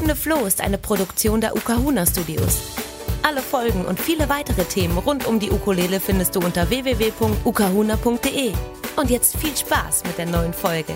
hüpfende Floh ist eine Produktion der Ukahuna Studios. Alle Folgen und viele weitere Themen rund um die Ukulele findest du unter www.ukahuna.de. Und jetzt viel Spaß mit der neuen Folge.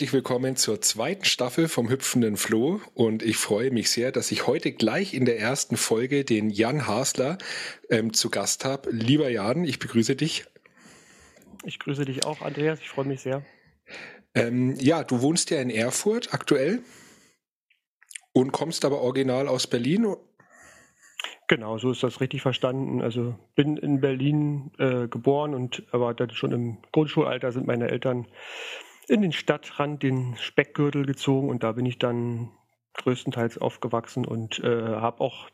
Herzlich willkommen zur zweiten Staffel vom Hüpfenden Floh und ich freue mich sehr, dass ich heute gleich in der ersten Folge den Jan Hasler ähm, zu Gast habe. Lieber Jan, ich begrüße dich. Ich grüße dich auch, Andreas, ich freue mich sehr. Ähm, ja, du wohnst ja in Erfurt aktuell und kommst aber original aus Berlin. Genau, so ist das richtig verstanden. Also bin in Berlin äh, geboren und aber dann schon im Grundschulalter sind meine Eltern in den Stadtrand, den Speckgürtel gezogen und da bin ich dann größtenteils aufgewachsen und äh, habe auch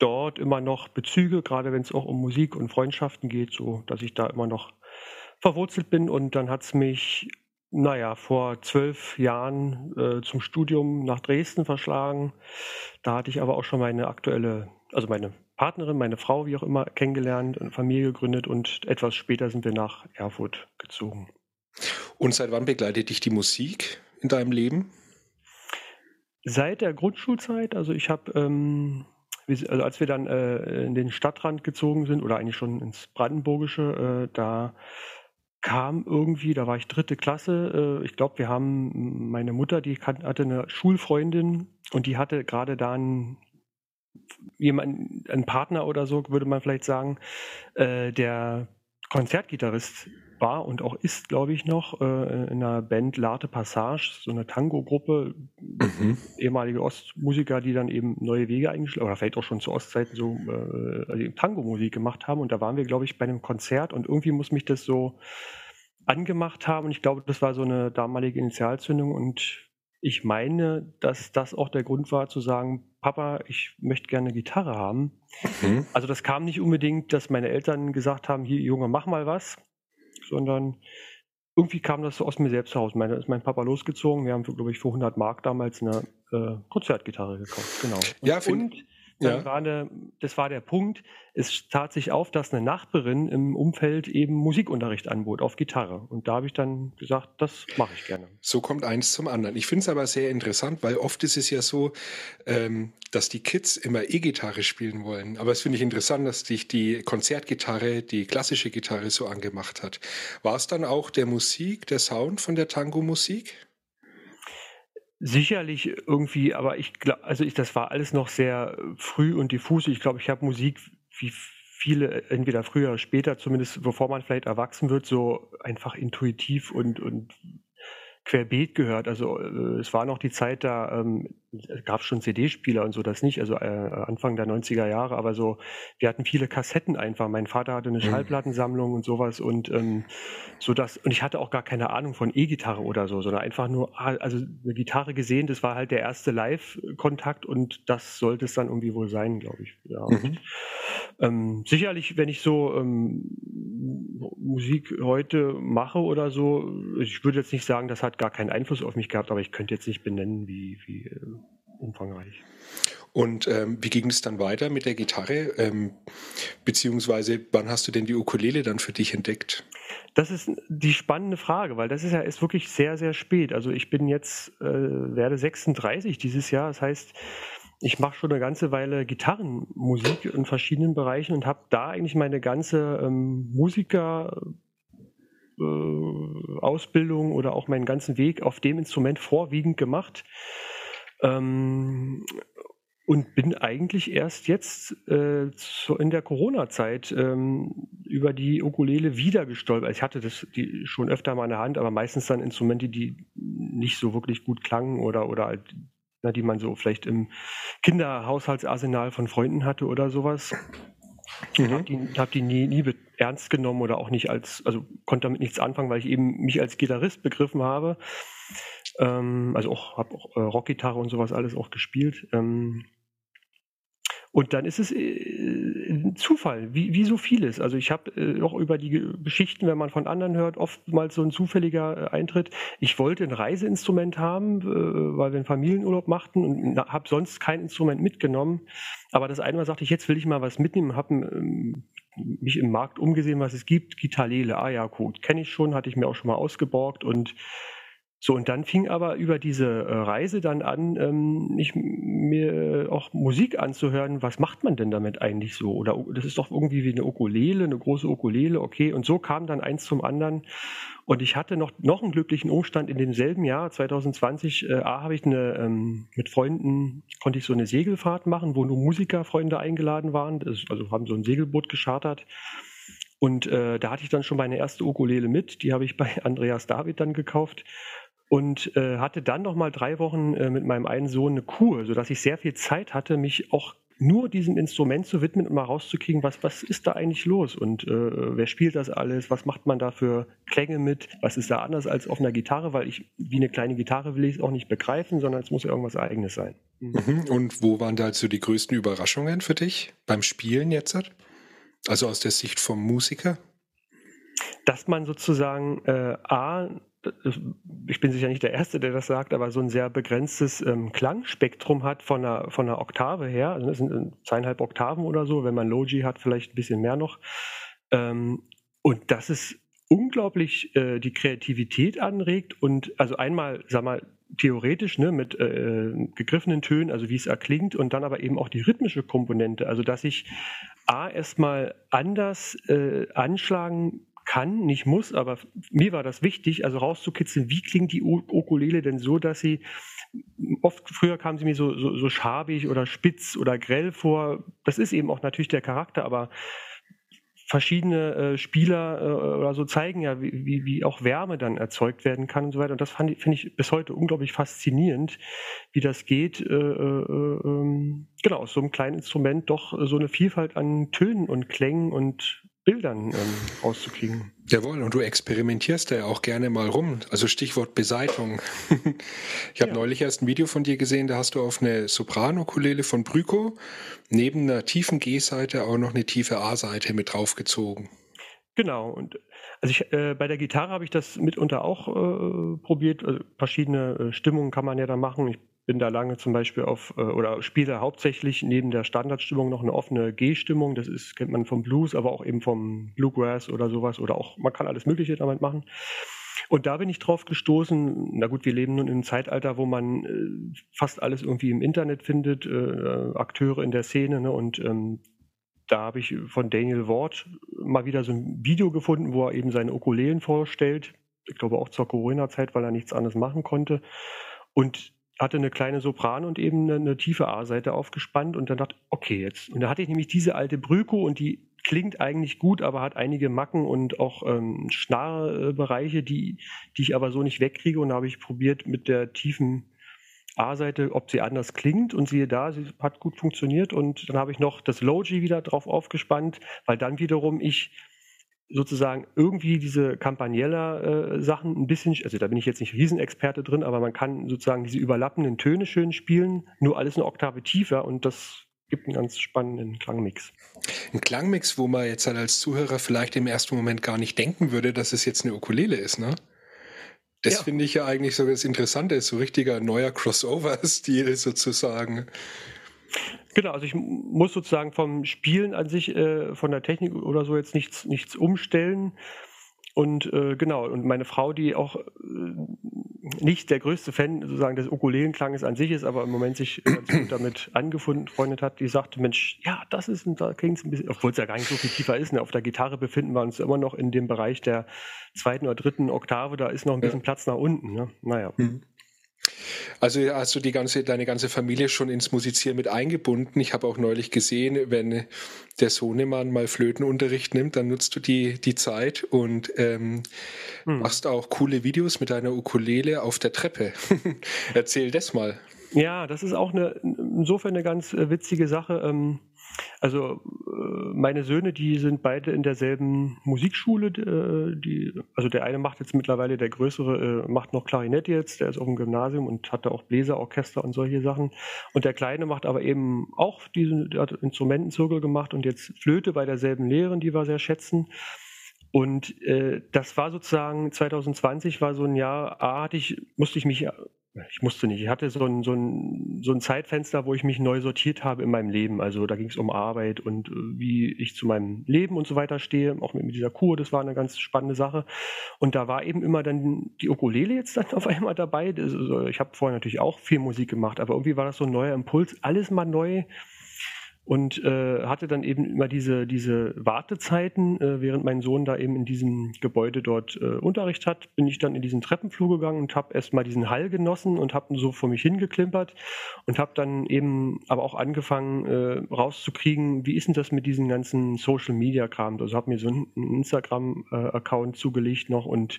dort immer noch Bezüge, gerade wenn es auch um Musik und Freundschaften geht, so dass ich da immer noch verwurzelt bin und dann hat es mich, naja, vor zwölf Jahren äh, zum Studium nach Dresden verschlagen. Da hatte ich aber auch schon meine aktuelle, also meine Partnerin, meine Frau, wie auch immer, kennengelernt, eine Familie gegründet und etwas später sind wir nach Erfurt gezogen. Und seit wann begleitet dich die Musik in deinem Leben? Seit der Grundschulzeit. Also ich habe, ähm, also als wir dann äh, in den Stadtrand gezogen sind oder eigentlich schon ins Brandenburgische, äh, da kam irgendwie, da war ich dritte Klasse. Äh, ich glaube, wir haben meine Mutter, die hatte eine Schulfreundin und die hatte gerade da einen Partner oder so, würde man vielleicht sagen, äh, der Konzertgitarrist war und auch ist, glaube ich, noch äh, in einer Band Larte Passage, so eine Tango-Gruppe, mhm. ehemalige Ostmusiker, die dann eben neue Wege eingeschlagen oder vielleicht auch schon zu Ostzeiten so äh, also Tango-Musik gemacht haben. Und da waren wir, glaube ich, bei einem Konzert und irgendwie muss mich das so angemacht haben. Und ich glaube, das war so eine damalige Initialzündung und ich meine, dass das auch der Grund war zu sagen, Papa, ich möchte gerne eine Gitarre haben. Mhm. Also das kam nicht unbedingt, dass meine Eltern gesagt haben, hier Junge, mach mal was, sondern irgendwie kam das so aus mir selbst heraus. Meine, ist mein Papa losgezogen. Wir haben, glaube ich, für 100 Mark damals eine äh, Konzertgitarre gekauft. Genau. Und, ja, und ja. war eine, das war der Punkt. Es tat sich auf, dass eine Nachbarin im Umfeld eben Musikunterricht anbot auf Gitarre. Und da habe ich dann gesagt, das mache ich gerne. So kommt eins zum anderen. Ich finde es aber sehr interessant, weil oft ist es ja so, ähm, dass die Kids immer E-Gitarre spielen wollen. Aber es finde ich interessant, dass dich die Konzertgitarre, die klassische Gitarre so angemacht hat. War es dann auch der Musik, der Sound von der Tango-Musik? Sicherlich irgendwie, aber ich glaube, also ich, das war alles noch sehr früh und diffus. Ich glaube, ich habe Musik wie viele, entweder früher oder später, zumindest bevor man vielleicht erwachsen wird, so einfach intuitiv und, und querbeet gehört. Also äh, es war noch die Zeit, da ähm, gab es schon CD-Spieler und so, das nicht, also äh, Anfang der 90er Jahre, aber so, wir hatten viele Kassetten einfach. Mein Vater hatte eine mhm. Schallplattensammlung und sowas und ähm, so das, und ich hatte auch gar keine Ahnung von E-Gitarre oder so, sondern einfach nur, ah, also eine Gitarre gesehen, das war halt der erste Live-Kontakt und das sollte es dann irgendwie wohl sein, glaube ich. Ja. Mhm. ähm, sicherlich, wenn ich so ähm, Musik heute mache oder so, ich würde jetzt nicht sagen, das hat gar keinen Einfluss auf mich gehabt, aber ich könnte jetzt nicht benennen, wie, wie äh, umfangreich. Und ähm, wie ging es dann weiter mit der Gitarre? Ähm, beziehungsweise wann hast du denn die Ukulele dann für dich entdeckt? Das ist die spannende Frage, weil das ist ja ist wirklich sehr, sehr spät. Also ich bin jetzt, äh, werde 36 dieses Jahr. Das heißt, ich mache schon eine ganze Weile Gitarrenmusik in verschiedenen Bereichen und habe da eigentlich meine ganze ähm, Musiker äh, Ausbildung oder auch meinen ganzen Weg auf dem Instrument vorwiegend gemacht. Ähm, und bin eigentlich erst jetzt äh, so in der Corona-Zeit ähm, über die Ukulele wieder gestolpert. Ich hatte das die schon öfter mal in der Hand, aber meistens dann Instrumente, die nicht so wirklich gut klangen oder, oder halt na, die man so vielleicht im Kinderhaushaltsarsenal von Freunden hatte oder sowas. Mhm. Habe die, hab die nie, nie ernst genommen oder auch nicht als, also konnte damit nichts anfangen, weil ich eben mich als Gitarrist begriffen habe. Ähm, also auch habe auch äh, Rockgitarre und sowas alles auch gespielt. Ähm, Und dann ist es äh, Zufall, wie, wie so vieles. Also ich habe äh, auch über die Geschichten, wenn man von anderen hört, oftmals so ein zufälliger äh, Eintritt. Ich wollte ein Reiseinstrument haben, äh, weil wir einen Familienurlaub machten und habe sonst kein Instrument mitgenommen. Aber das eine Mal sagte ich, jetzt will ich mal was mitnehmen, habe ähm, mich im Markt umgesehen, was es gibt. Gitarlele, ah ja, gut, kenne ich schon, hatte ich mir auch schon mal ausgeborgt und so, und dann fing aber über diese äh, Reise dann an, ähm, ich, mir auch Musik anzuhören. Was macht man denn damit eigentlich so? Oder das ist doch irgendwie wie eine Ukulele, eine große Ukulele, okay. Und so kam dann eins zum anderen. Und ich hatte noch, noch einen glücklichen Umstand in demselben Jahr, 2020, äh, A, habe ich eine, ähm, mit Freunden, konnte ich so eine Segelfahrt machen, wo nur Musikerfreunde eingeladen waren. Das, also haben so ein Segelboot geschartert. Und äh, da hatte ich dann schon meine erste Ukulele mit. Die habe ich bei Andreas David dann gekauft und äh, hatte dann noch mal drei Wochen äh, mit meinem einen Sohn eine Kur, sodass ich sehr viel Zeit hatte, mich auch nur diesem Instrument zu widmen und mal rauszukriegen, was, was ist da eigentlich los und äh, wer spielt das alles, was macht man da für Klänge mit, was ist da anders als auf einer Gitarre, weil ich wie eine kleine Gitarre will ich es auch nicht begreifen, sondern es muss ja irgendwas Eigenes sein. Mhm. Und wo waren da also die größten Überraschungen für dich beim Spielen jetzt? Also aus der Sicht vom Musiker? Dass man sozusagen äh, A, ich bin sicher nicht der Erste, der das sagt, aber so ein sehr begrenztes ähm, Klangspektrum hat von einer, von einer Oktave her. Also das sind äh, zweieinhalb Oktaven oder so. Wenn man Logi hat, vielleicht ein bisschen mehr noch. Ähm, und das ist unglaublich äh, die Kreativität anregt und also einmal, sag mal, theoretisch ne, mit äh, gegriffenen Tönen, also wie es erklingt und dann aber eben auch die rhythmische Komponente, also dass ich A erstmal anders äh, anschlagen kann, nicht muss, aber mir war das wichtig, also rauszukitzeln, wie klingt die Ukulele denn so, dass sie oft früher kam sie mir so, so, so schabig oder spitz oder grell vor. Das ist eben auch natürlich der Charakter, aber verschiedene äh, Spieler äh, oder so zeigen ja, wie, wie, auch Wärme dann erzeugt werden kann und so weiter. Und das finde ich bis heute unglaublich faszinierend, wie das geht, äh, äh, ähm, genau, aus so einem kleinen Instrument doch so eine Vielfalt an Tönen und Klängen und Bildern ähm, rauszukriegen. Jawohl, und du experimentierst ja auch gerne mal rum. Also Stichwort Beseitigung. ich habe ja. neulich erst ein Video von dir gesehen, da hast du auf eine Soprano-Ukulele von Bryco neben einer tiefen G-Seite auch noch eine tiefe A-Seite mit draufgezogen. Genau, und also ich, äh, bei der Gitarre habe ich das mitunter auch äh, probiert. Also verschiedene äh, Stimmungen kann man ja da machen. Ich bin da lange zum Beispiel auf äh, oder spiele hauptsächlich neben der Standardstimmung noch eine offene G-Stimmung. Das ist, kennt man vom Blues, aber auch eben vom Bluegrass oder sowas. Oder auch, man kann alles Mögliche damit machen. Und da bin ich drauf gestoßen, na gut, wir leben nun in einem Zeitalter, wo man äh, fast alles irgendwie im Internet findet, äh, Akteure in der Szene, ne? Und ähm, da habe ich von Daniel Ward mal wieder so ein Video gefunden, wo er eben seine Ukulelen vorstellt. Ich glaube auch zur Corona-Zeit, weil er nichts anderes machen konnte. Und hatte eine kleine Sopran und eben eine, eine tiefe A-Seite aufgespannt und dann dachte, okay, jetzt. Und da hatte ich nämlich diese alte Brüko und die klingt eigentlich gut, aber hat einige Macken und auch ähm, Schnarrbereiche, die, die ich aber so nicht wegkriege. Und da habe ich probiert mit der tiefen A-Seite, ob sie anders klingt und siehe da, sie hat gut funktioniert und dann habe ich noch das Logi wieder drauf aufgespannt, weil dann wiederum ich sozusagen irgendwie diese Campaniella-Sachen äh, ein bisschen, also da bin ich jetzt nicht Riesenexperte drin, aber man kann sozusagen diese überlappenden Töne schön spielen, nur alles eine Oktave tiefer und das gibt einen ganz spannenden Klangmix. Ein Klangmix, wo man jetzt halt als Zuhörer vielleicht im ersten Moment gar nicht denken würde, dass es jetzt eine Ukulele ist, ne? Das ja. finde ich ja eigentlich so das Interessante, so richtiger neuer Crossover-Stil sozusagen. Genau, also ich muss sozusagen vom Spielen an sich, äh, von der Technik oder so jetzt nichts, nichts umstellen. Und äh, genau, und meine Frau, die auch äh, nicht der größte Fan sozusagen des Ukulelenklanges an sich ist, aber im Moment sich ganz gut damit angefunden, freundet hat, die sagte, Mensch, ja, das ist ein, da klingt ein bisschen, obwohl es ja gar nicht so viel tiefer ist. Ne? Auf der Gitarre befinden wir uns immer noch in dem Bereich der zweiten oder dritten Oktave, da ist noch ein bisschen ja. Platz nach unten. Ne? Naja. Mhm. Also hast du die ganze, deine ganze Familie schon ins Musizieren mit eingebunden. Ich habe auch neulich gesehen, wenn der Sohnemann mal Flötenunterricht nimmt, dann nutzt du die, die Zeit und ähm, hm. machst auch coole Videos mit deiner Ukulele auf der Treppe. Erzähl das mal. Ja, das ist auch eine, insofern eine ganz äh, witzige Sache. Ähm, Also äh, meine Söhne, die sind beide in derselben Musikschule. Äh, die, also der eine macht jetzt mittlerweile, der größere äh, macht noch Klarinette jetzt, der ist auf dem Gymnasium und hat da auch Bläserorchester und solche Sachen. Und der Kleine macht aber eben auch diesen, hat Instrumentenzirkel gemacht und jetzt Flöte bei derselben Lehrerin, die wir sehr schätzen. Und äh, das war sozusagen 2020 war so ein Jahr, A, hatte ich, musste ich mich ich musste nicht. Ich hatte so ein, so, ein, so ein Zeitfenster, wo ich mich neu sortiert habe in meinem Leben. Also da ging es um Arbeit und äh, wie ich zu meinem Leben und so weiter stehe. Auch mit, dieser Kur, das war eine ganz spannende Sache. Und da war eben immer dann die Ukulele jetzt dann auf einmal dabei. Also ich habe vorher natürlich auch viel Musik gemacht, aber irgendwie war das so ein neuer Impuls, alles mal neu und äh, hatte dann eben immer diese, diese Wartezeiten, äh, während mein Sohn da eben in diesem Gebäude dort äh, Unterricht hat, bin ich dann in diesen Treppenflur gegangen und habe erstmal diesen Hall genossen und habe so vor mich hingeklimpert und habe dann eben aber auch angefangen äh, rauszukriegen, wie ist denn das mit diesen ganzen Social Media Kram? Also habe mir so einen Instagram-Account äh, zugelegt noch und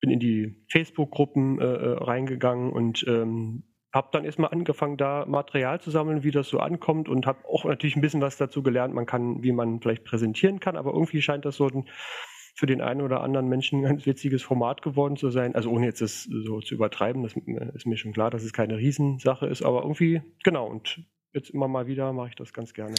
bin in die Facebook-Gruppen äh, äh reingegangen und ähm, habe dann erstmal angefangen, da Material zu sammeln, wie das so ankommt und habe auch natürlich ein bisschen was dazu gelernt, man kann, wie man vielleicht präsentieren kann, aber irgendwie scheint das so ein für den einen oder anderen Menschen ein ganz witziges Format geworden zu sein. Also ohne jetzt das so zu übertreiben, das ist mir schon klar, dass es keine Riesensache ist, aber irgendwie, genau, und jetzt immer mal wieder mache ich das ganz gerne.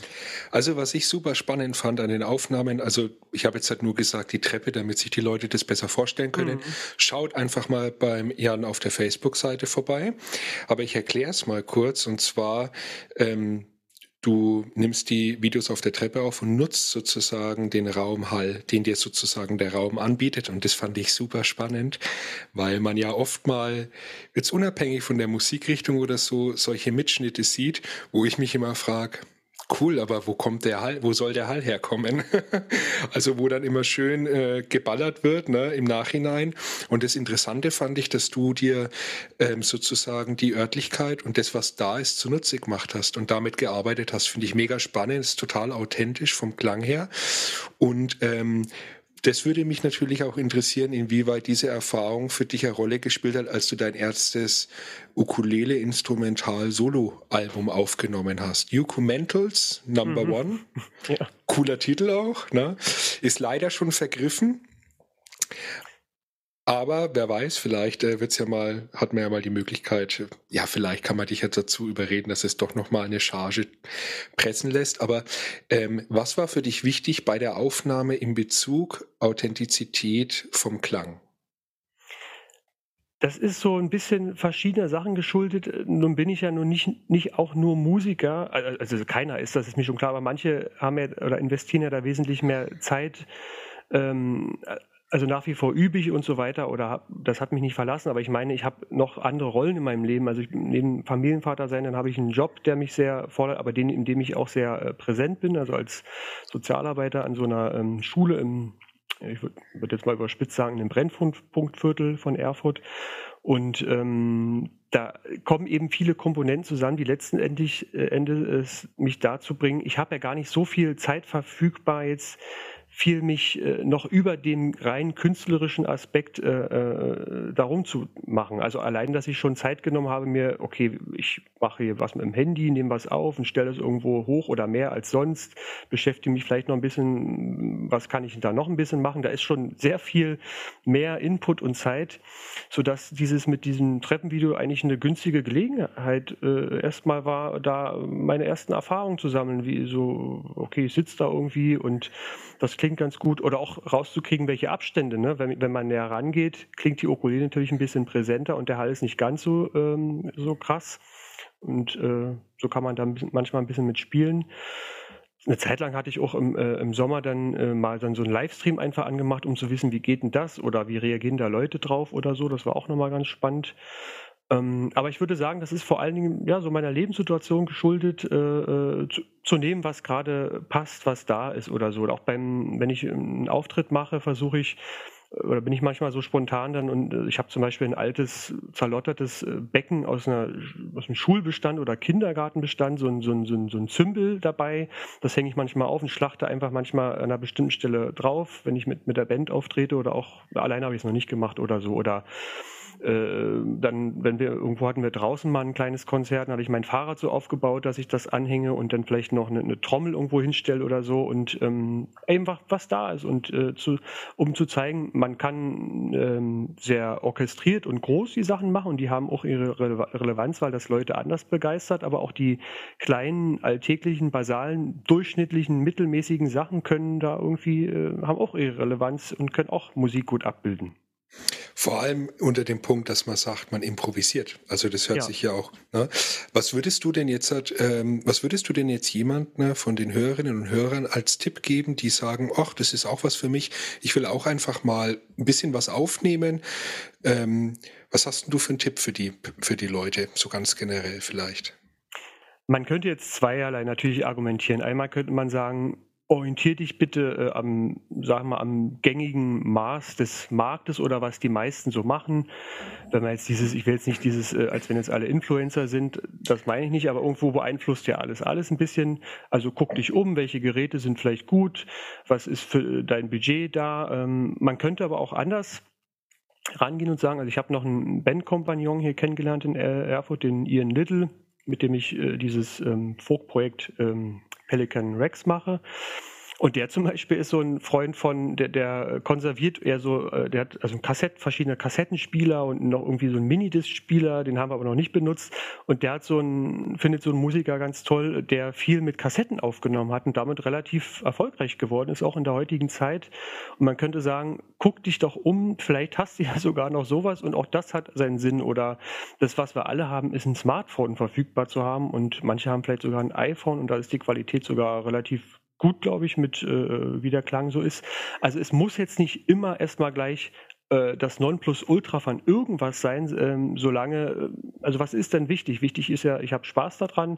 Also was ich super spannend fand an den Aufnahmen, also ich habe jetzt halt nur gesagt, die Treppe, damit sich die Leute das besser vorstellen können. Mhm. Schaut einfach mal beim Jan auf der Facebook-Seite vorbei. Aber ich erkläre es mal kurz und zwar ähm, Du nimmst die Videos auf der Treppe auf und nutzt sozusagen den Raumhall, den dir sozusagen der Raum anbietet. Und das fand ich super spannend, weil man ja oft mal, jetzt unabhängig von der Musikrichtung oder so, solche Mitschnitte sieht, wo ich mich immer frage, cool, aber wo kommt der Hall, wo soll der Hall herkommen? also wo dann immer schön äh, geballert wird ne, im Nachhinein. Und das Interessante fand ich, dass du dir ähm, sozusagen die Örtlichkeit und das, was da ist, zunutze gemacht hast und damit gearbeitet hast. Finde ich mega spannend, ist total authentisch vom Klang her. Und ähm, das würde mich natürlich auch interessieren, inwieweit diese Erfahrung für dich eine Rolle gespielt hat, als du dein erstes Ukulele-Instrumental-Solo-Album aufgenommen hast. Ucumentals Number mhm. One. Ja. Cooler Titel auch, ne? Ist leider schon vergriffen. Aber wer weiß, vielleicht äh, wird's ja mal, hat man ja mal die Möglichkeit, ja, vielleicht kann man dich jetzt dazu überreden, dass es doch nochmal eine Charge pressen lässt. Aber ähm, was war für dich wichtig bei der Aufnahme in Bezug Authentizität vom Klang? Das ist so ein bisschen verschiedener Sachen geschuldet. Nun bin ich ja nun nicht, nicht auch nur Musiker, also keiner ist, das ist mir schon klar, aber manche haben ja oder investieren ja da wesentlich mehr Zeit ähm, also nach wie vor übe ich und so weiter oder hab, das hat mich nicht verlassen, aber ich meine, ich habe noch andere Rollen in meinem Leben. Also ich, neben Familienvater sein, dann habe ich einen Job, der mich sehr fordert, aber den, in dem ich auch sehr äh, präsent bin, also als Sozialarbeiter an so einer ähm, Schule im, ich würde würd jetzt mal überspitzt sagen, im Brennpunktviertel von Erfurt. Und ähm, da kommen eben viele Komponenten zusammen, die letztendlich äh, Endes mich dazu bringen. Ich habe ja gar nicht so viel Zeit verfügbar jetzt fiel mich äh, noch über den rein künstlerischen Aspekt äh, äh, darum zu machen. Also allein, dass ich schon Zeit genommen habe, mir, okay, ich mache hier was mit dem Handy, nehme was auf und stelle es irgendwo hoch oder mehr als sonst, beschäftige mich vielleicht noch ein bisschen, was kann ich da noch ein bisschen machen. Da ist schon sehr viel mehr Input und Zeit, sodass dieses mit diesem Treppenvideo eigentlich eine günstige Gelegenheit äh, erstmal war, da meine ersten Erfahrungen zu sammeln, wie so, okay, ich sitze da irgendwie und das klingt klingt ganz gut. Oder auch rauszukriegen, welche Abstände. Ne? Wenn, wenn man näher rangeht, klingt die Ukulele natürlich ein bisschen präsenter und der Hall ist nicht ganz so, ähm, so krass. Und äh, so kann man da manchmal ein bisschen mitspielen. Eine Zeit lang hatte ich auch im, äh, im Sommer dann äh, mal dann so einen Livestream einfach angemacht, um zu wissen, wie geht denn das oder wie reagieren da Leute drauf oder so. Das war auch nochmal ganz spannend. Ähm, aber ich würde sagen, das ist vor allen Dingen ja so meiner Lebenssituation geschuldet, äh, äh, zu, zu, nehmen, was gerade passt, was da ist oder so. Auch beim, wenn ich einen Auftritt mache, versuche ich oder bin ich manchmal so spontan dann und äh, ich habe zum Beispiel ein altes, zerlottertes äh, Becken aus, einer, aus einem Schulbestand oder Kindergartenbestand, so ein, so, ein, so, ein, so ein Zümbel dabei. Das hänge ich manchmal auf und schlachte einfach manchmal an einer bestimmten Stelle drauf, wenn ich mit, mit der Band auftrete oder auch alleine habe ich es noch nicht gemacht oder so. Oder äh, dann, wenn wir irgendwo hatten wir draußen mal ein kleines Konzert, dann hatte ich mein Fahrrad so aufgebaut, dass ich das anhänge und dann vielleicht noch eine, eine Trommel irgendwo hinstelle oder so und ähm, einfach was da ist und äh, zu, um zu zeigen, man kann ähm, sehr orchestriert und groß die Sachen machen und die haben auch ihre Rele Relevanz, weil das Leute anders begeistert, aber auch die kleinen, alltäglichen, basalen, durchschnittlichen, mittelmäßigen Sachen können da irgendwie, äh, haben auch ihre Relevanz und können auch Musik gut abbilden. Vor allem unter dem Punkt, dass man sagt, man improvisiert. Also das hört ja. sich ja auch. Ne? Was würdest du denn jetzt, ähm, was würdest du denn jetzt jemand ne, von den Hörerinnen und Hörern als Tipp geben, die sagen, ach, das ist auch was für mich. Ich will auch einfach mal ein bisschen was aufnehmen. Ähm, was hast du für einen Tipp für die für die Leute, so ganz generell vielleicht? Man könnte jetzt zweierlei natürlich argumentieren. Einmal könnte man sagen, orientier dich bitte äh, am, sagen wir, am gängigen Maß des Marktes oder was die meisten so machen. Wenn man jetzt dieses, ich will jetzt nicht dieses, äh, als wenn jetzt alle Influencer sind, das meine ich nicht, aber irgendwo beeinflusst ja alles, alles ein bisschen. Also guck dich um, welche Geräte sind vielleicht gut, was ist für dein Budget da. Ähm, man könnte aber auch anders rangehen und sagen, also ich habe noch einen Bandkompagnon hier kennengelernt in Erfurt, den Ian Little, mit dem ich äh, dieses ähm, Folk-Projekt ähm, Pelican Rex mache. Und der zum Beispiel ist so ein Freund von, der, der konserviert eher so, äh, der hat also Kassett, verschiedene Kassettenspieler und noch irgendwie so einen Minidisc-Spieler, den haben wir aber noch nicht benutzt. Und der hat so ein, findet so einen Musiker ganz toll, der viel mit Kassetten aufgenommen hat und damit relativ erfolgreich geworden ist, auch in der heutigen Zeit. Und man könnte sagen, guck dich doch um, vielleicht hast du ja sogar noch sowas und auch das hat seinen Sinn. Oder das, was wir alle haben, ist ein Smartphone verfügbar zu haben und manche haben vielleicht sogar ein iPhone und da ist die Qualität sogar relativ gut, glaube ich, mit äh, wie der Klang so ist. Also es muss jetzt nicht immer erstmal gleich äh, das Nonplusultra von irgendwas sein, ähm, solange, äh, also was ist denn wichtig? Wichtig ist ja, ich habe Spaß daran.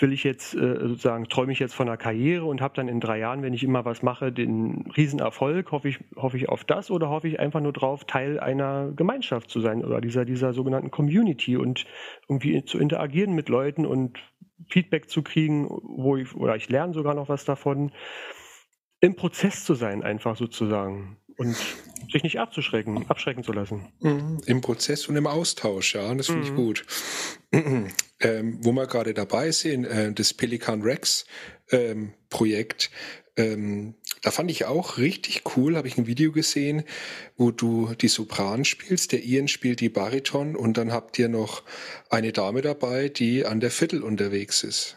Will ich jetzt äh, sozusagen, träume ich jetzt von einer Karriere und habe dann in drei Jahren, wenn ich immer was mache, den Riesenerfolg? Hoffe ich, hoffe ich auf das oder hoffe ich einfach nur drauf, Teil einer Gemeinschaft zu sein oder dieser, dieser sogenannten Community und irgendwie zu interagieren mit Leuten und Feedback zu kriegen, wo ich, oder ich lerne sogar noch was davon, im Prozess zu sein, einfach sozusagen. Und sich nicht abzuschrecken, abschrecken zu lassen. Mhm. Im Prozess und im Austausch, ja, das finde mhm. ich gut. ähm, wo wir gerade dabei sind, äh, das Pelican Rex ähm, Projekt, ähm, da fand ich auch richtig cool, habe ich ein Video gesehen, wo du die Sopran spielst, der Ian spielt die Bariton und dann habt ihr noch eine Dame dabei, die an der Viertel unterwegs ist.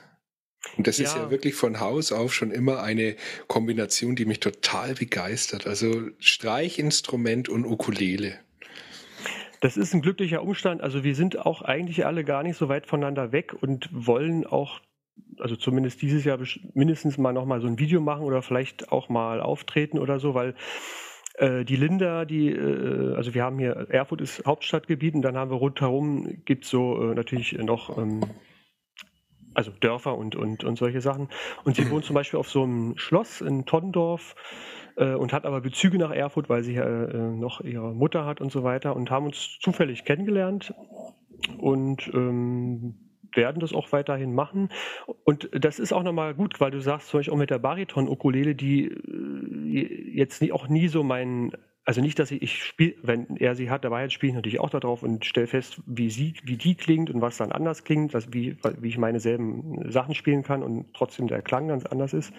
Und das ja. ist ja wirklich von Haus auf schon immer eine Kombination, die mich total begeistert. Also Streichinstrument und Ukulele. Das ist ein glücklicher Umstand. Also wir sind auch eigentlich alle gar nicht so weit voneinander weg und wollen auch also zumindest dieses Jahr mindestens mal noch mal so ein Video machen oder vielleicht auch mal auftreten oder so, weil äh, die Linda, die, äh, also wir haben hier, Erfurt ist Hauptstadtgebiet und dann haben wir rundherum, gibt es so äh, natürlich noch, ähm, also Dörfer und, und, und solche Sachen. Und sie wohnt zum Beispiel auf so einem Schloss in Toddendorf äh, und hat aber Bezüge nach Erfurt, weil sie äh, noch ihre Mutter hat und so weiter und haben uns zufällig kennengelernt und ähm, werden das auch weiterhin machen. Und das ist auch nochmal gut, weil du sagst, zum Beispiel auch mit der Bariton-Ukulele, die äh, jetzt auch nie so mein also nicht, dass ich, ich spiele, wenn er sie hat dabei hat, spiele ich natürlich auch darauf und stelle fest, wie sie, wie die klingt und was dann anders klingt, dass, wie, wie ich meine selben Sachen spielen kann und trotzdem der Klang ganz anders ist.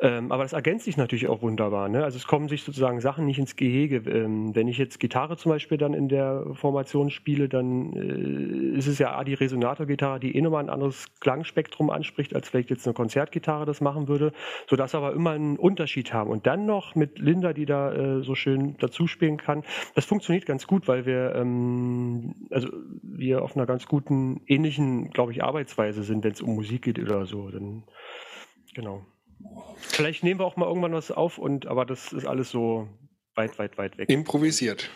Ähm, aber das ergänzt sich natürlich auch wunderbar. Ne? Also es kommen sich sozusagen Sachen nicht ins Gehege. Ähm, wenn ich jetzt Gitarre zum Beispiel dann in der Formation spiele, dann äh, ist es ja die Resonatorgitarre, die eh nochmal ein anderes Klangspektrum anspricht, als vielleicht jetzt eine Konzertgitarre das machen würde, sodass wir aber immer einen Unterschied haben. Und dann noch mit Linda, die da äh, so schön dazu spielen kann. Das funktioniert ganz gut, weil wir, ähm, also wir auf einer ganz guten, ähnlichen, glaube ich, Arbeitsweise sind, wenn es um Musik geht oder so. Dann, genau. Vielleicht nehmen wir auch mal irgendwann was auf und aber das ist alles so weit, weit, weit weg. Improvisiert.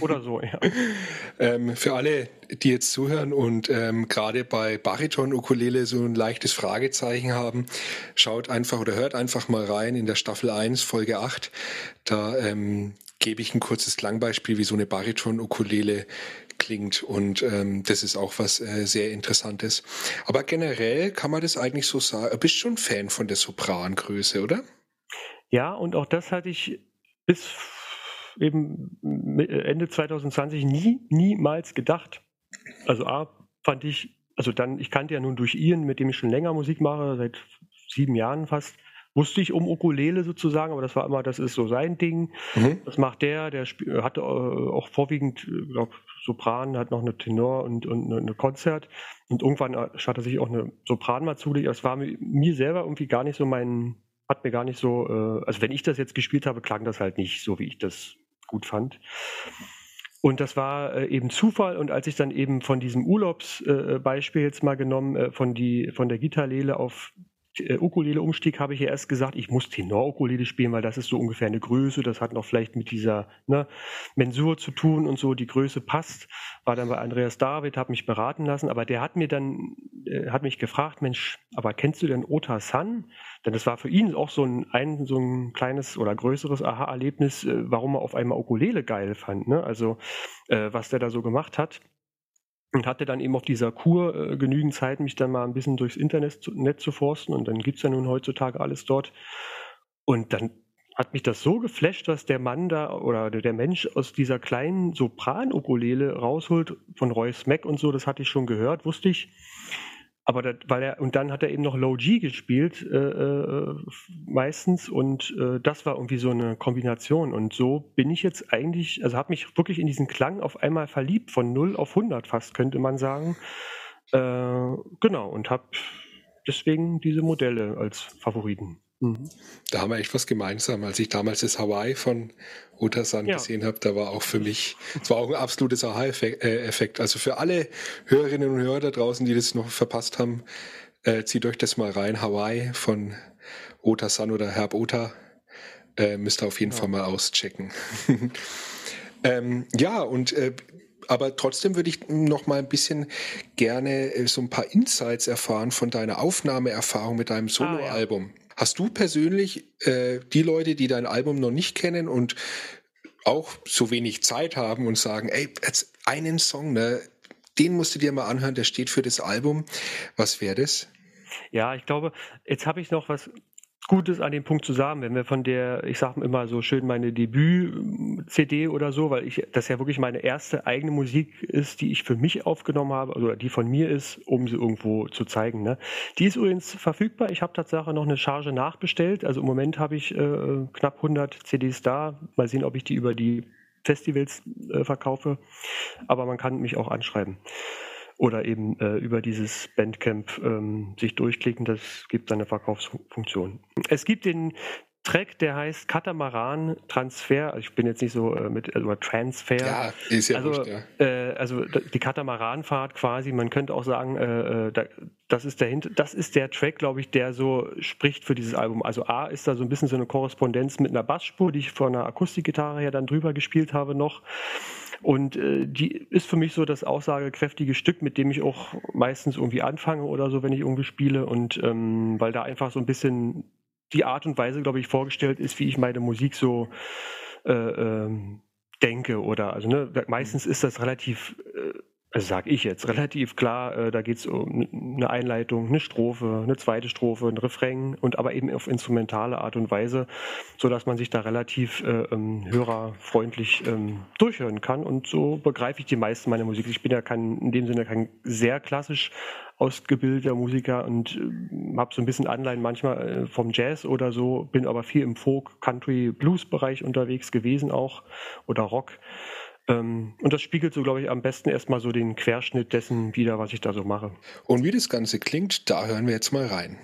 Oder so, ja. ähm, für alle, die jetzt zuhören und ähm, gerade bei Bariton-Ukulele so ein leichtes Fragezeichen haben, schaut einfach oder hört einfach mal rein in der Staffel 1, Folge 8. Da ähm, gebe ich ein kurzes Klangbeispiel, wie so eine Bariton-Ukulele klingt und ähm, das ist auch was äh, sehr Interessantes. Aber generell kann man das eigentlich so sagen, bist schon Fan von der Soprangröße, oder? Ja, und auch das hatte ich bis eben Ende 2020 nie, niemals gedacht. Also A, fand ich, also dann, ich kannte ja nun durch Ian, mit dem ich schon länger Musik mache, seit sieben Jahren fast, wusste ich um Ukulele sozusagen, aber das war immer, das ist so sein Ding. Mhm. Das macht der, der hatte äh, auch vorwiegend, äh, glaube Sopran, hat noch eine Tenor und, und eine Konzert. Und irgendwann äh, hat er sich auch eine Sopran mal zugelegt. Das war mir selber irgendwie gar nicht so mein, hat mir gar nicht so, also wenn ich das jetzt gespielt habe, klang das halt nicht so, wie ich das gut fand. Und das war äh, eben Zufall. Und als ich dann eben von diesem Urlaubsbeispiel äh, jetzt mal genommen, äh, von, die, von der Gitarlele auf äh, Ukulele-Umstieg habe ich ja erst gesagt, ich muss Tenor-Ukulele spielen, weil das ist so ungefähr eine Größe. Das hat noch vielleicht mit dieser ne, Mensur zu tun und so. Die Größe passt. War dann bei Andreas David, habe mich beraten lassen. Aber der hat mir dann, äh, hat mich gefragt, Mensch, aber kennst du denn Ota San? Denn das war für ihn auch so ein, ein so ein kleines oder größeres Aha-Erlebnis, äh, warum er auf einmal Ukulele geil fand. Ne? Also äh, was der da so gemacht hat und hatte dann eben auf dieser Kur äh, genügend Zeit, mich dann mal ein bisschen durchs Internet zu, Netz zu forsten und dann gibt es ja nun heutzutage alles dort. Und dann hat mich das so geflasht, dass der Mann da oder der Mensch aus dieser kleinen Sopran-Ukulele rausholt von Royce Mack und so, das hatte ich schon gehört, wusste ich. Aber das, weil er, und dann hat er eben noch Low G gespielt, äh, äh, meistens, und äh, das war irgendwie so eine Kombination. Und so bin ich jetzt eigentlich, also habe mich wirklich in diesen Klang auf einmal verliebt, von 0 auf 100 fast, könnte man sagen. Äh, genau, und habe deswegen diese Modelle als Favoriten. Mhm. Da haben wir echt was gemeinsam. Als ich damals das Hawaii von Utasan ja. gesehen habe, da war auch für mich, es war auch ein absolutes Aha-Effekt. Also für alle Hörerinnen und Hörer da draußen, die das noch verpasst haben, äh, zieht euch das mal rein. Hawaii von Otasan oder Herb Ota. Äh, müsst ihr auf jeden ja. Fall mal auschecken. ähm, ja, und äh, aber trotzdem würde ich noch mal ein bisschen gerne äh, so ein paar Insights erfahren von deiner Aufnahmeerfahrung mit deinem Soloalbum. Ah, ja. Hast du persönlich äh, die Leute, die dein Album noch nicht kennen und auch so wenig Zeit haben und sagen, ey, jetzt einen Song, ne, den musst du dir mal anhören, der steht für das Album. Was wäre das? Ja, ich glaube, jetzt habe ich noch was Gutes an dem Punkt zu sagen, wenn wir von der, ich sage immer so schön, meine Debüt-CD oder so, weil ich das ja wirklich meine erste eigene Musik ist, die ich für mich aufgenommen habe, oder die von mir ist, um sie irgendwo zu zeigen. Ne? Die ist übrigens verfügbar. Ich habe tatsächlich noch eine Charge nachbestellt. Also im Moment habe ich äh, knapp 100 CDs da. Mal sehen, ob ich die über die Festivals äh, verkaufe. Aber man kann mich auch anschreiben oder eben äh, über dieses Bandcamp ähm, sich durchklicken. Das gibt eine Verkaufsfunktion. Es gibt den Track, der heißt Katamaran Transfer. Also ich bin jetzt nicht so äh, mit also Transfer. Ja, ist ja also, wurscht, ja. Äh, also die Katamaranfahrt quasi. Man könnte auch sagen, äh, äh, da, das ist der das ist der Track, glaube ich, der so spricht für dieses Album. Also A ist da so ein bisschen so eine Korrespondenz mit einer Bassspur, die ich von einer Akustikgitarre her dann drüber gespielt habe noch. Und äh, die ist für mich so das aussagekräftige Stück, mit dem ich auch meistens irgendwie anfange oder so, wenn ich irgendwie spiele. Und ähm, weil da einfach so ein bisschen die Art und Weise, glaube ich, vorgestellt ist, wie ich meine Musik so äh, ähm, denke. Oder also ne, meistens ist das relativ äh, also sage ich jetzt, relativ klar, äh, da geht es um eine Einleitung, eine Strophe, eine zweite Strophe, ein Refrain und aber eben auf instrumentale Art und Weise, so dass man sich da relativ äh, ähm, hörerfreundlich ähm, durchhören kann und so begreife ich die meisten meiner Musik. Ich bin ja kein, in dem Sinne kein sehr klassisch ausgebildeter Musiker und äh, habe so ein bisschen Anleihen manchmal äh, vom Jazz oder so, bin aber viel im Folk, Country, Blues Bereich unterwegs gewesen auch oder Rock. Ähm, und das spiegelt so, glaube ich, am besten erstmal so den Querschnitt dessen wieder, was ich da so mache. Und wie das Ganze klingt, da hören wir jetzt mal rein.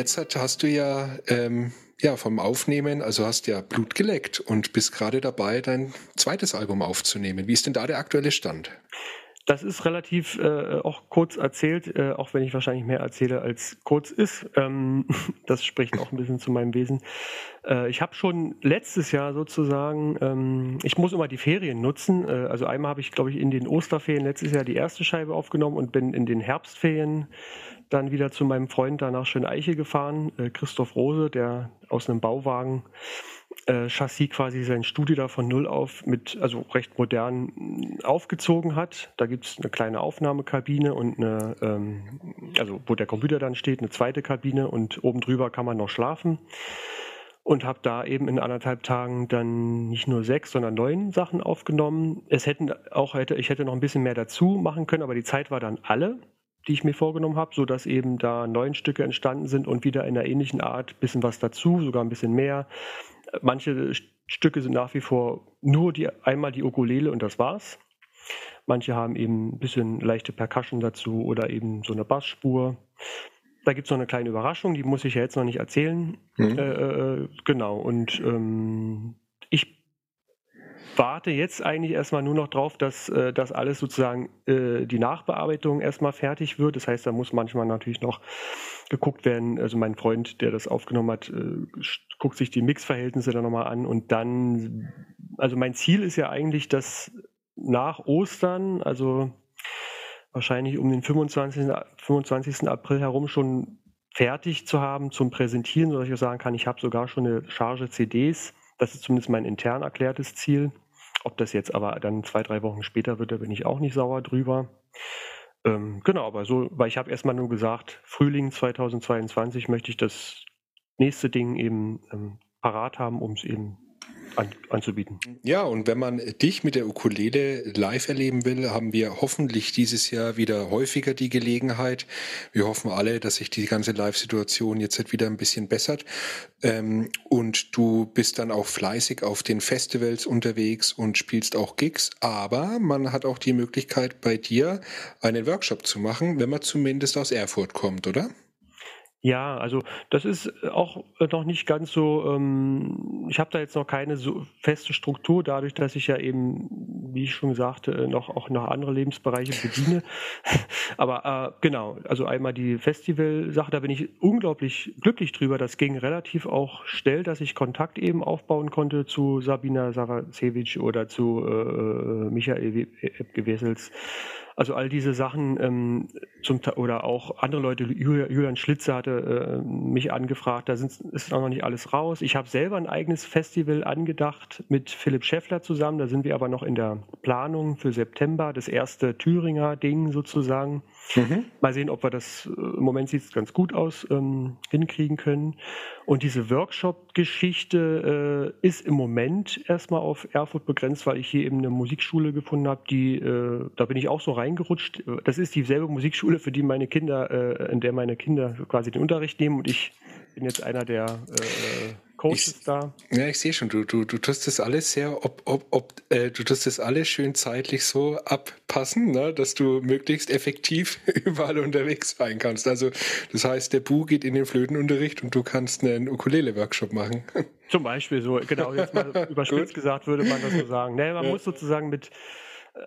Jetzt hast du ja, ähm, ja vom Aufnehmen, also hast ja Blut geleckt und bist gerade dabei, dein zweites Album aufzunehmen. Wie ist denn da der aktuelle Stand? Das ist relativ äh, auch kurz erzählt, äh, auch wenn ich wahrscheinlich mehr erzähle, als kurz ist. Ähm, das spricht auch ein bisschen zu meinem Wesen. Äh, ich habe schon letztes Jahr sozusagen, ähm, ich muss immer die Ferien nutzen. Äh, also einmal habe ich, glaube ich, in den Osterferien letztes Jahr die erste Scheibe aufgenommen und bin in den Herbstferien dann wieder zu meinem Freund da nach Schöneiche gefahren, äh, Christoph Rose, der aus einem Bauwagen äh, Chassis quasi sein Studio da von null auf mit, also recht modern mm, aufgezogen hat. Da gibt es eine kleine Aufnahmekabine und eine, ähm, also wo der Computer dann steht, eine zweite Kabine und oben drüber kann man noch schlafen. Und habe da eben in anderthalb Tagen dann nicht nur sechs, sondern neun Sachen aufgenommen. Es hätten auch, hätte, ich hätte noch ein bisschen mehr dazu machen können, aber die Zeit war dann alle die ich mir vorgenommen habe, sodass eben da neun Stücke entstanden sind und wieder in einer ähnlichen Art ein bisschen was dazu, sogar ein bisschen mehr. Manche Stücke sind nach wie vor nur die, einmal die Ukulele und das war's. Manche haben eben ein bisschen leichte Percussion dazu oder eben so eine Bassspur. Da gibt es noch eine kleine Überraschung, die muss ich ja jetzt noch nicht erzählen. Mhm. Äh, äh, genau, und ähm, warte jetzt eigentlich erstmal nur noch drauf, dass äh, das alles sozusagen äh, die Nachbearbeitung erstmal fertig wird. Das heißt, da muss manchmal natürlich noch geguckt werden. Also mein Freund, der das aufgenommen hat, äh, guckt sich die Mixverhältnisse dann nochmal an und dann, also mein Ziel ist ja eigentlich, dass nach Ostern, also wahrscheinlich um den 25. 25. April herum schon fertig zu haben zum Präsentieren, sodass ich auch sagen kann, ich habe sogar schon eine Charge CDs das ist zumindest mein intern erklärtes Ziel. Ob das jetzt aber dann zwei, drei Wochen später wird, da bin ich auch nicht sauer drüber. Ähm, genau, aber so, weil ich habe erstmal nur gesagt, Frühling 2022 möchte ich das nächste Ding eben ähm, parat haben, um es eben an, anzubieten. Ja, und wenn man dich mit der Ukulele live erleben will, haben wir hoffentlich dieses Jahr wieder häufiger die Gelegenheit. Wir hoffen alle, dass sich die ganze Live-Situation jetzt halt wieder ein bisschen bessert. Ähm, und du bist dann auch fleißig auf den Festivals unterwegs und spielst auch Gigs. Aber man hat auch die Möglichkeit, bei dir einen Workshop zu machen, wenn man zumindest aus Erfurt kommt, oder? Ja, also das ist äh, auch äh, noch nicht ganz so, ähm, ich habe da jetzt noch keine so feste Struktur, dadurch, dass ich ja eben, wie ich schon sagte, äh, noch auch noch andere Lebensbereiche bediene. Aber äh, genau, also einmal die Festival-Sache, da bin ich unglaublich glücklich drüber. Das ging relativ auch schnell, dass ich Kontakt eben aufbauen konnte zu Sabina Saracewitsch oder zu äh, Michael Gewessels. Also all diese Sachen ähm, zum, oder auch andere Leute, Julian Schlitzer hatte äh, mich angefragt, da sind, ist auch noch nicht alles raus. Ich habe selber ein eigenes Festival angedacht mit Philipp Schäffler zusammen, da sind wir aber noch in der Planung für September, das erste Thüringer Ding sozusagen. Mhm. Mal sehen, ob wir das, äh, im Moment sieht es ganz gut aus, ähm, hinkriegen können. Und diese Workshop-Geschichte äh, ist im Moment erstmal auf Erfurt begrenzt, weil ich hier eben eine Musikschule gefunden habe, die, äh, da bin ich auch so reingerutscht. Das ist dieselbe Musikschule, für die meine Kinder, äh, in der meine Kinder quasi den Unterricht nehmen und ich bin jetzt einer der äh, Coaches ich, da. Ja, ich sehe schon, du, du, du tust das alles sehr, ob, ob, ob, äh, du tust das alles schön zeitlich so abpassen, ne, dass du möglichst effektiv überall unterwegs sein kannst. Also das heißt, der Bu geht in den Flötenunterricht und du kannst einen Ukulele-Workshop machen. Zum Beispiel so, genau, jetzt mal überspitzt gesagt würde man das so sagen. Nee, man ja. muss sozusagen mit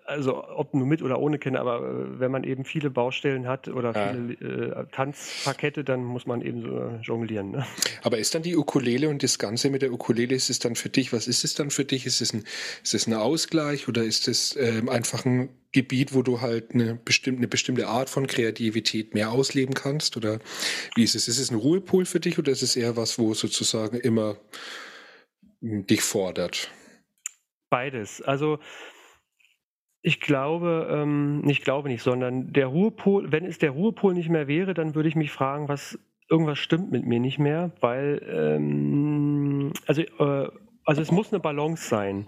also ob nur mit oder ohne Kinder, aber äh, wenn man eben viele Baustellen hat oder ja. viele äh, Tanzparkette, dann muss man eben so äh, jonglieren. Ne? Aber ist dann die Ukulele und das Ganze mit der Ukulele, ist es dann für dich, was ist es dann für dich? Ist es ein, ist es ein Ausgleich oder ist es ähm, einfach ein Gebiet, wo du halt eine bestimmte, eine bestimmte Art von Kreativität mehr ausleben kannst? Oder wie ist es? Ist es ein Ruhepool für dich oder ist es eher was, wo sozusagen immer dich fordert? Beides. Also ich glaube, ähm, nicht glaube nicht, sondern der Ruhepol, wenn es der Ruhepol nicht mehr wäre, dann würde ich mich fragen, was irgendwas stimmt mit mir nicht mehr, weil ähm, also äh, also es muss eine Balance sein.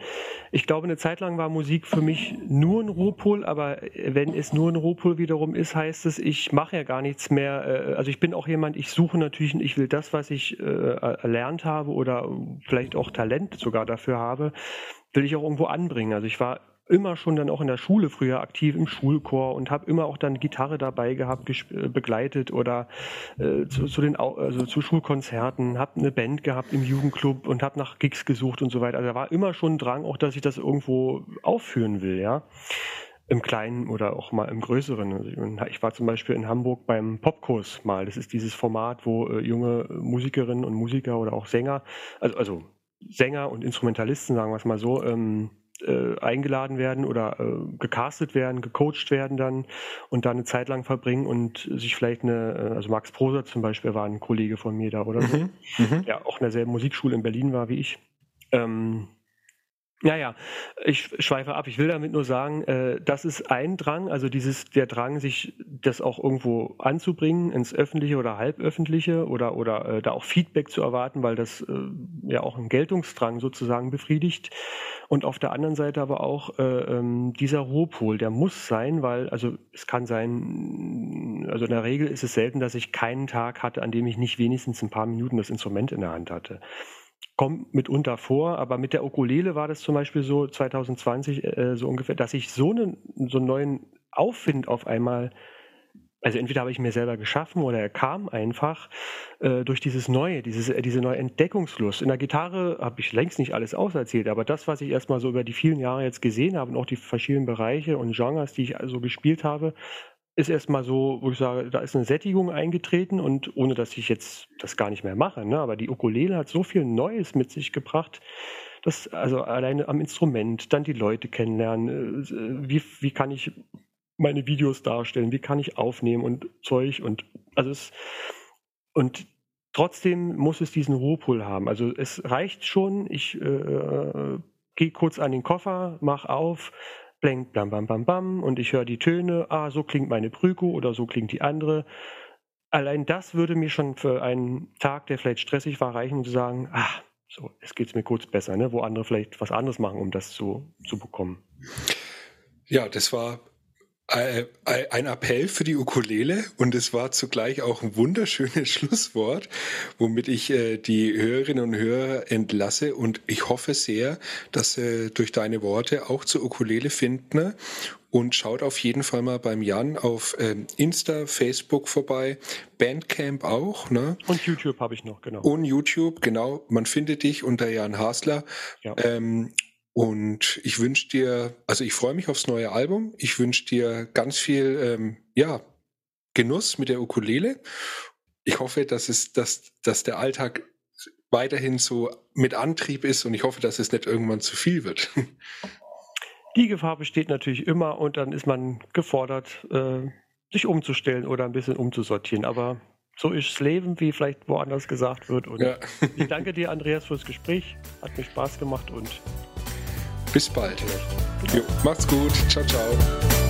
Ich glaube, eine Zeit lang war Musik für mich nur ein Ruhepol, aber wenn es nur ein Ruhepol wiederum ist, heißt es, ich mache ja gar nichts mehr. Äh, also ich bin auch jemand, ich suche natürlich, ich will das, was ich äh, erlernt habe oder vielleicht auch Talent sogar dafür habe, will ich auch irgendwo anbringen. Also ich war immer schon dann auch in der Schule früher aktiv im Schulchor und habe immer auch dann Gitarre dabei gehabt, äh, begleitet oder äh, zu, zu, den also zu Schulkonzerten, habe eine Band gehabt im Jugendclub und habe nach Gigs gesucht und so weiter. Also da war immer schon Drang, auch dass ich das irgendwo aufführen will, ja. Im Kleinen oder auch mal im Größeren. Also ich war zum Beispiel in Hamburg beim Popkurs mal. Das ist dieses Format, wo äh, junge Musikerinnen und Musiker oder auch Sänger, also, also Sänger und Instrumentalisten, sagen wir es mal so, ähm, äh, eingeladen werden oder äh, gecastet werden, gecoacht werden dann und da eine Zeit lang verbringen und sich vielleicht eine, äh, also Max Proser zum Beispiel war ein Kollege von mir da oder so, mhm. mhm. der auch in derselben Musikschule in Berlin war wie ich. Ähm, ja, ja, ich schweife ab. Ich will damit nur sagen, äh, das ist ein Drang, also dieses, der Drang, sich das auch irgendwo anzubringen, ins Öffentliche oder Halböffentliche oder, oder äh, da auch Feedback zu erwarten, weil das äh, ja auch einen Geltungsdrang sozusagen befriedigt. Und auf der anderen Seite aber auch äh, ähm, dieser Ruhepol, der muss sein, weil, also es kann sein, also in der Regel ist es selten, dass ich keinen Tag hatte, an dem ich nicht wenigstens ein paar Minuten das Instrument in der Hand hatte kommt mitunter vor, aber mit der Ukulele war das zum Beispiel so 2020 äh, so ungefähr, dass ich so einen, so einen neuen Aufwind auf einmal, also entweder habe ich mir selber geschaffen oder er kam einfach äh, durch dieses Neue, dieses, äh, diese neue Entdeckungslust. In der Gitarre habe ich längst nicht alles auserzählt, aber das, was ich erstmal so über die vielen Jahre jetzt gesehen habe und auch die verschiedenen Bereiche und Genres, die ich also gespielt habe, ist erstmal so, wo ich sage, da ist eine Sättigung eingetreten und ohne dass ich jetzt das gar nicht mehr mache, ne? aber die Ukulele hat so viel Neues mit sich gebracht, dass also alleine am Instrument, dann die Leute kennenlernen, äh, wie, wie kann ich meine Videos darstellen, wie kann ich aufnehmen und Zeug und also es und trotzdem muss es diesen Ruhepol haben. Also es reicht schon, ich äh, äh gehe kurz an den Koffer, mach auf, blenkt bam bam bam bam und ich höre die Töne, ah, so klingt meine Prüko oder so klingt die andere. Allein das würde mir schon für einen Tag, der vielleicht stressig war, reichen, um zu sagen, ah, so, jetzt geht es mir kurz besser, ne? wo andere vielleicht was anderes machen, um das zu, zu bekommen. Ja, das war ein Appell für die Ukulele und es war zugleich auch ein wunderschönes Schlusswort, womit ich äh, die Hörerinnen und Hörer entlasse und ich hoffe sehr, dass sie durch deine Worte auch zur Ukulele finden und schaut auf jeden Fall mal beim Jan auf ähm, Insta, Facebook vorbei, Bandcamp auch. Ne? Und YouTube habe ich noch, genau. Und YouTube, genau. Man findet dich unter Jan Hasler. Ja. Ähm, und ich wünsche dir, also ich freue mich aufs neue Album. Ich wünsche dir ganz viel, ähm, ja, Genuss mit der Ukulele. Ich hoffe, dass es, dass, dass der Alltag weiterhin so mit Antrieb ist und ich hoffe, dass es nicht irgendwann zu viel wird. Die Gefahr besteht natürlich immer und dann ist man gefordert, äh, sich umzustellen oder ein bisschen umzusortieren. Aber so ist das Leben, wie vielleicht woanders gesagt wird. Und ja. ich danke dir, Andreas, fürs Gespräch. Hat mir Spaß gemacht und bis bald. Jo, macht's gut. Ciao, ciao.